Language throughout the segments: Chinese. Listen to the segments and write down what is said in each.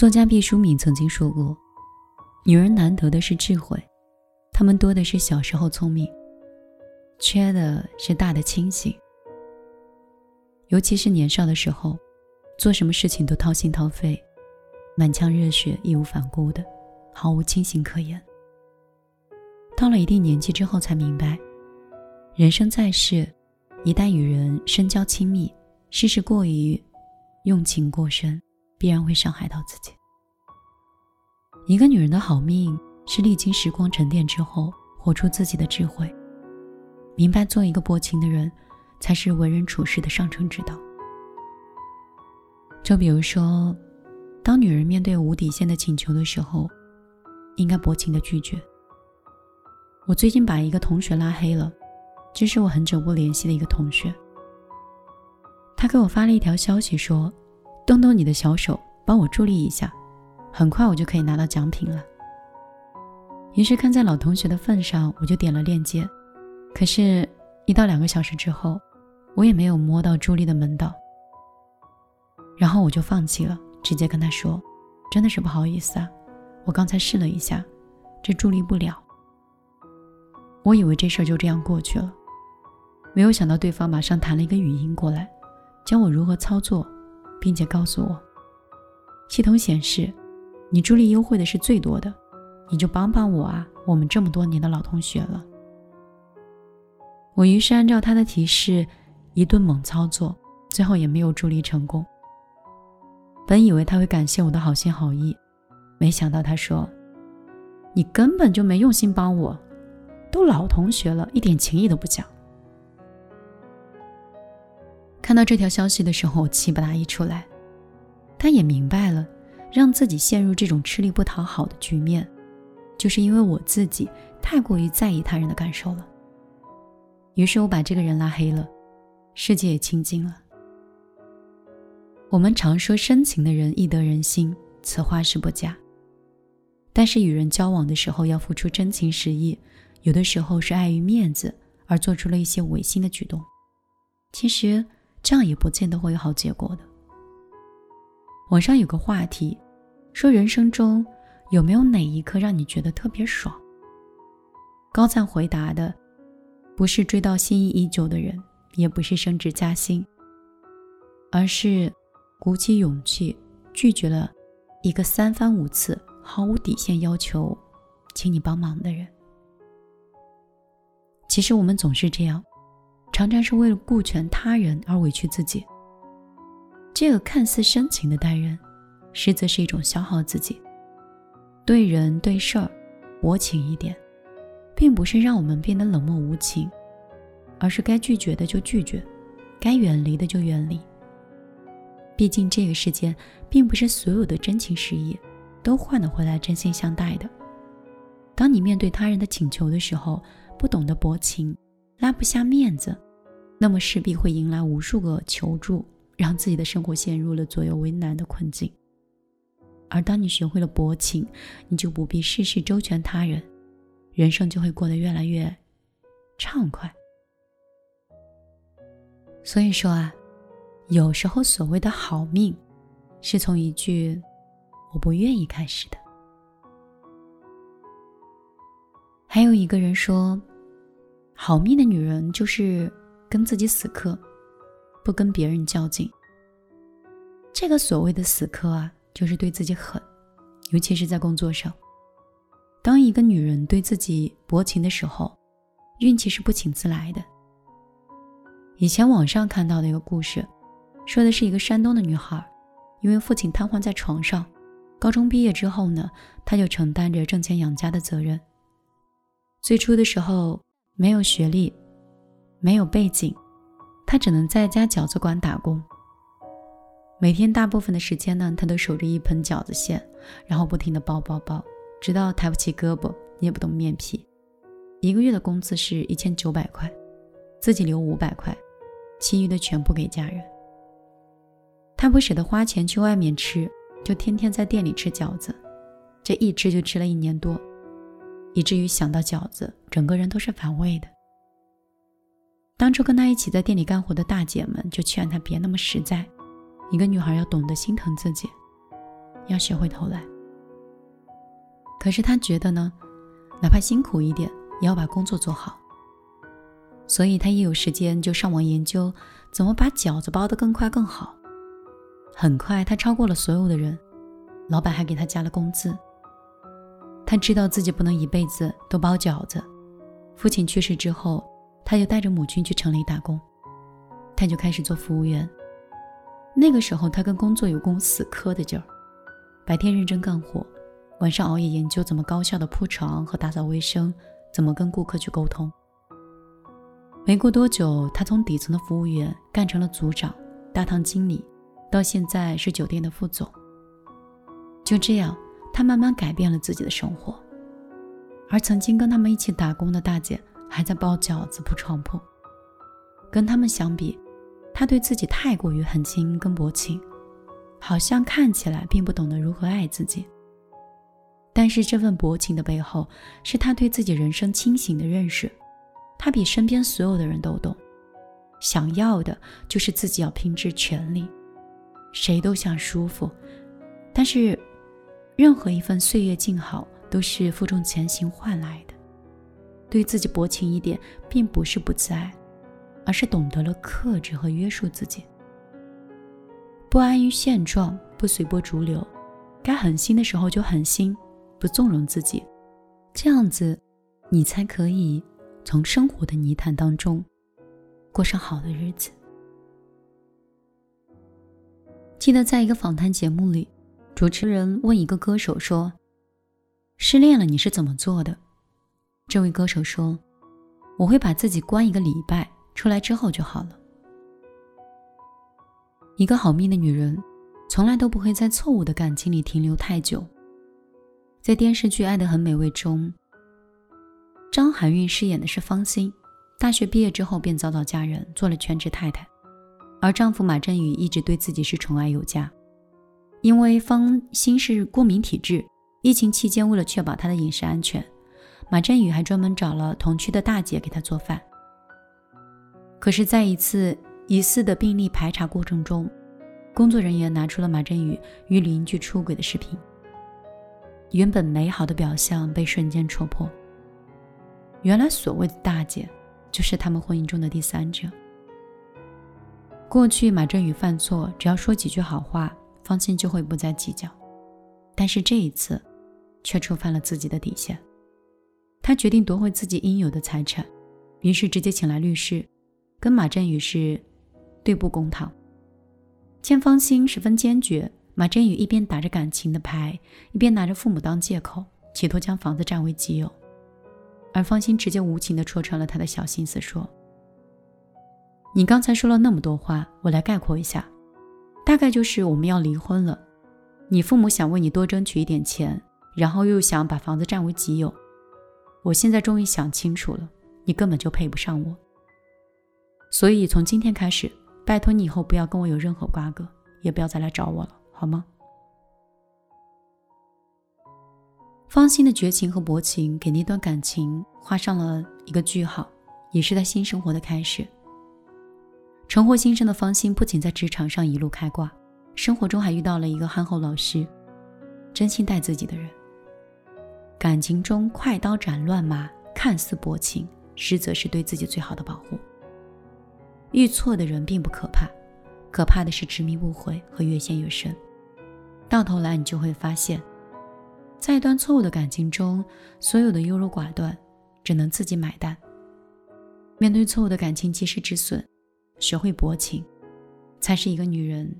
作家毕淑敏曾经说过：“女人难得的是智慧，她们多的是小时候聪明，缺的是大的清醒。尤其是年少的时候，做什么事情都掏心掏肺，满腔热血，义无反顾的，毫无清醒可言。到了一定年纪之后，才明白，人生在世，一旦与人深交亲密，事事过于用情过深。”必然会伤害到自己。一个女人的好命是历经时光沉淀之后，活出自己的智慧，明白做一个薄情的人，才是为人处事的上乘之道。就比如说，当女人面对无底线的请求的时候，应该薄情的拒绝。我最近把一个同学拉黑了，这是我很久不联系的一个同学。他给我发了一条消息说。动动你的小手，帮我助力一下，很快我就可以拿到奖品了。于是看在老同学的份上，我就点了链接。可是，一到两个小时之后，我也没有摸到助力的门道。然后我就放弃了，直接跟他说：“真的是不好意思啊，我刚才试了一下，这助力不了。”我以为这事儿就这样过去了，没有想到对方马上弹了一个语音过来，教我如何操作。并且告诉我，系统显示你助力优惠的是最多的，你就帮帮我啊！我们这么多年的老同学了。我于是按照他的提示一顿猛操作，最后也没有助力成功。本以为他会感谢我的好心好意，没想到他说：“你根本就没用心帮我，都老同学了，一点情谊都不讲。”看到这条消息的时候，我气不打一处来。他也明白了，让自己陷入这种吃力不讨好的局面，就是因为我自己太过于在意他人的感受了。于是我把这个人拉黑了，世界也清净了。我们常说深情的人易得人心，此话是不假。但是与人交往的时候要付出真情实意，有的时候是碍于面子而做出了一些违心的举动。其实。这样也不见得会有好结果的。网上有个话题，说人生中有没有哪一刻让你觉得特别爽？高赞回答的，不是追到心仪已久的人，也不是升职加薪，而是鼓起勇气拒绝了一个三番五次毫无底线要求请你帮忙的人。其实我们总是这样。常常是为了顾全他人而委屈自己。这个看似深情的待人，实则是一种消耗自己。对人对事儿薄情一点，并不是让我们变得冷漠无情，而是该拒绝的就拒绝，该远离的就远离。毕竟这个世界，并不是所有的真情实意都换得回来真心相待的。当你面对他人的请求的时候，不懂得薄情。拉不下面子，那么势必会迎来无数个求助，让自己的生活陷入了左右为难的困境。而当你学会了薄情，你就不必事事周全他人，人生就会过得越来越畅快。所以说啊，有时候所谓的好命，是从一句“我不愿意”开始的。还有一个人说。好命的女人就是跟自己死磕，不跟别人较劲。这个所谓的死磕啊，就是对自己狠，尤其是在工作上。当一个女人对自己薄情的时候，运气是不请自来的。以前网上看到的一个故事，说的是一个山东的女孩，因为父亲瘫痪在床上，高中毕业之后呢，她就承担着挣钱养家的责任。最初的时候。没有学历，没有背景，他只能在家饺子馆打工。每天大部分的时间呢，他都守着一盆饺子馅，然后不停的包包包，直到抬不起胳膊，捏不动面皮。一个月的工资是一千九百块，自己留五百块，其余的全部给家人。他不舍得花钱去外面吃，就天天在店里吃饺子，这一吃就吃了一年多。以至于想到饺子，整个人都是反胃的。当初跟他一起在店里干活的大姐们就劝他别那么实在，一个女孩要懂得心疼自己。要学会偷懒。可是他觉得呢，哪怕辛苦一点，也要把工作做好。所以他一有时间就上网研究怎么把饺子包得更快更好。很快，他超过了所有的人，老板还给他加了工资。他知道自己不能一辈子都包饺子。父亲去世之后，他就带着母亲去城里打工，他就开始做服务员。那个时候，他跟工作有共死磕的劲儿，白天认真干活，晚上熬夜研究怎么高效的铺床和打扫卫生，怎么跟顾客去沟通。没过多久，他从底层的服务员干成了组长、大堂经理，到现在是酒店的副总。就这样，他慢慢改变了自己的生活。而曾经跟他们一起打工的大姐，还在包饺子、铺床铺。跟他们相比，他对自己太过于狠心跟薄情，好像看起来并不懂得如何爱自己。但是这份薄情的背后，是他对自己人生清醒的认识。他比身边所有的人都懂，想要的就是自己要拼尽全力。谁都想舒服，但是任何一份岁月静好都是负重前行换来的。对自己薄情一点，并不是不自爱，而是懂得了克制和约束自己。不安于现状，不随波逐流，该狠心的时候就狠心，不纵容自己，这样子，你才可以。从生活的泥潭当中过上好的日子。记得在一个访谈节目里，主持人问一个歌手说：“失恋了你是怎么做的？”这位歌手说：“我会把自己关一个礼拜，出来之后就好了。”一个好命的女人，从来都不会在错误的感情里停留太久。在电视剧《爱的很美味》中。张含韵饰演的是方心，大学毕业之后便早早嫁人，做了全职太太。而丈夫马振宇一直对自己是宠爱有加。因为方心是过敏体质，疫情期间为了确保她的饮食安全，马振宇还专门找了同区的大姐给他做饭。可是，在一次疑似的病例排查过程中，工作人员拿出了马振宇与邻居出轨的视频，原本美好的表象被瞬间戳破。原来所谓的大姐，就是他们婚姻中的第三者。过去马振宇犯错，只要说几句好话，方心就会不再计较。但是这一次，却触犯了自己的底线。他决定夺回自己应有的财产，于是直接请来律师，跟马振宇是对簿公堂。见方心十分坚决，马振宇一边打着感情的牌，一边拿着父母当借口，企图将房子占为己有。而方心直接无情地戳穿了他的小心思，说：“你刚才说了那么多话，我来概括一下，大概就是我们要离婚了。你父母想为你多争取一点钱，然后又想把房子占为己有。我现在终于想清楚了，你根本就配不上我。所以从今天开始，拜托你以后不要跟我有任何瓜葛，也不要再来找我了，好吗？”方心的绝情和薄情给那段感情画上了一个句号，也是他新生活的开始。重获新生的方心不仅在职场上一路开挂，生活中还遇到了一个憨厚老实、真心待自己的人。感情中快刀斩乱麻，看似薄情，实则是对自己最好的保护。遇错的人并不可怕，可怕的是执迷不悔和越陷越深。到头来，你就会发现。在一段错误的感情中，所有的优柔寡断只能自己买单。面对错误的感情，及时止损，学会薄情，才是一个女人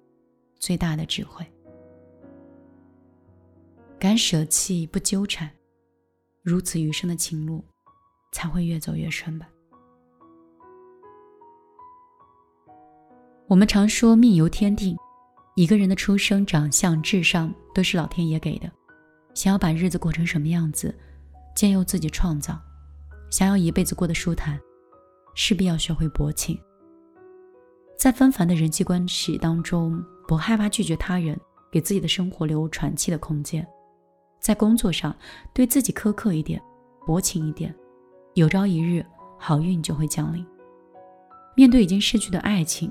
最大的智慧。敢舍弃，不纠缠，如此余生的情路才会越走越顺吧。我们常说命由天定，一个人的出生、长相、智商都是老天爷给的。想要把日子过成什么样子，皆由自己创造。想要一辈子过得舒坦，势必要学会薄情。在纷繁的人际关系当中，不害怕拒绝他人，给自己的生活留喘气的空间。在工作上，对自己苛刻一点，薄情一点，有朝一日好运就会降临。面对已经逝去的爱情，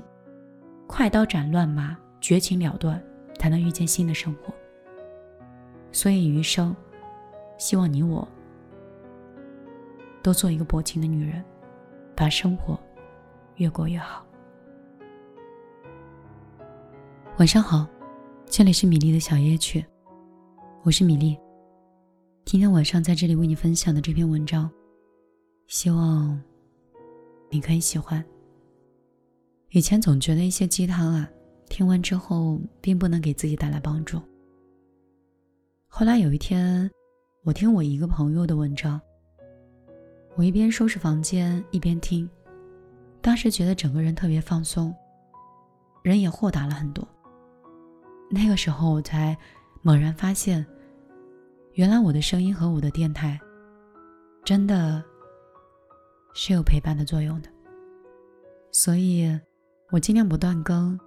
快刀斩乱麻，绝情了断，才能遇见新的生活。所以余生，希望你我都做一个薄情的女人，把生活越过越好。晚上好，这里是米粒的小夜曲，我是米粒。今天晚上在这里为你分享的这篇文章，希望你可以喜欢。以前总觉得一些鸡汤啊，听完之后并不能给自己带来帮助。后来有一天，我听我一个朋友的文章，我一边收拾房间一边听，当时觉得整个人特别放松，人也豁达了很多。那个时候，我才猛然发现，原来我的声音和我的电台，真的是有陪伴的作用的。所以，我尽量不断更，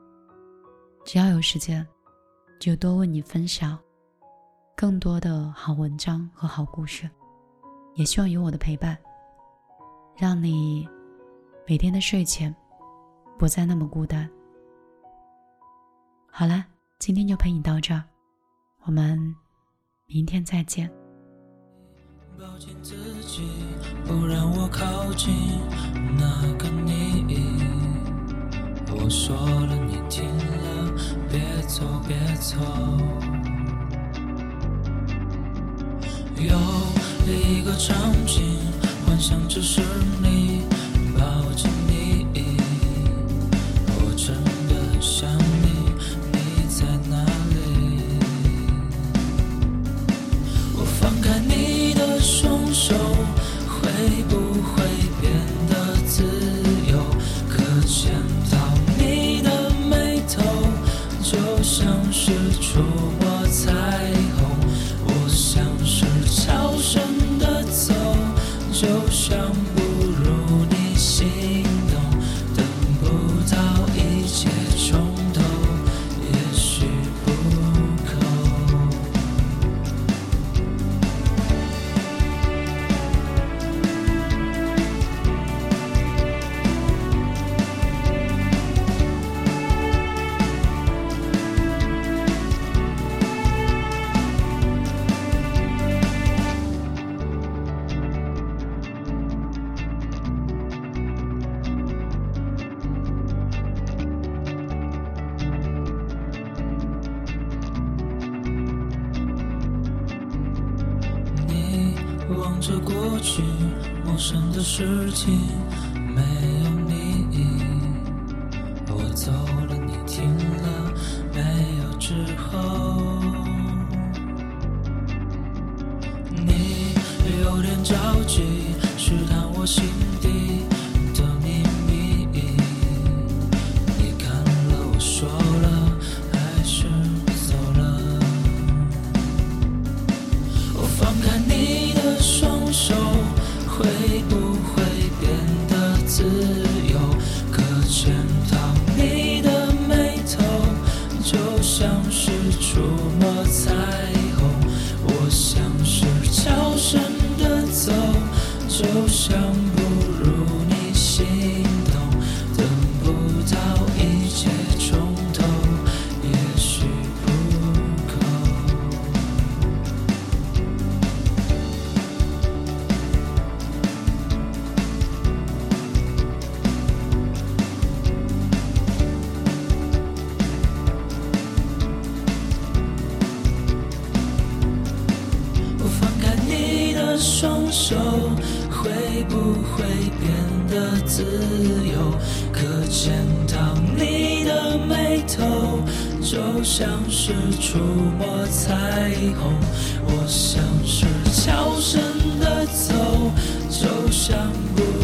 只要有时间，就多为你分享更多的好文章和好故事。也希望有我的陪伴，让你每天的睡前不再那么孤单。好了。今天就陪你到这儿，我们明天再见。抱紧自己，不让我靠近那个你。我说了，你听了，别走，别走。有一个场景，幻想只是你抱紧你，说生的事情，没有你，我走了，你停了没有？之后，你有点着急，试探我心不会变得自由？可见到你的眉头，就像是触摸彩虹。我像是悄声的走，就像不。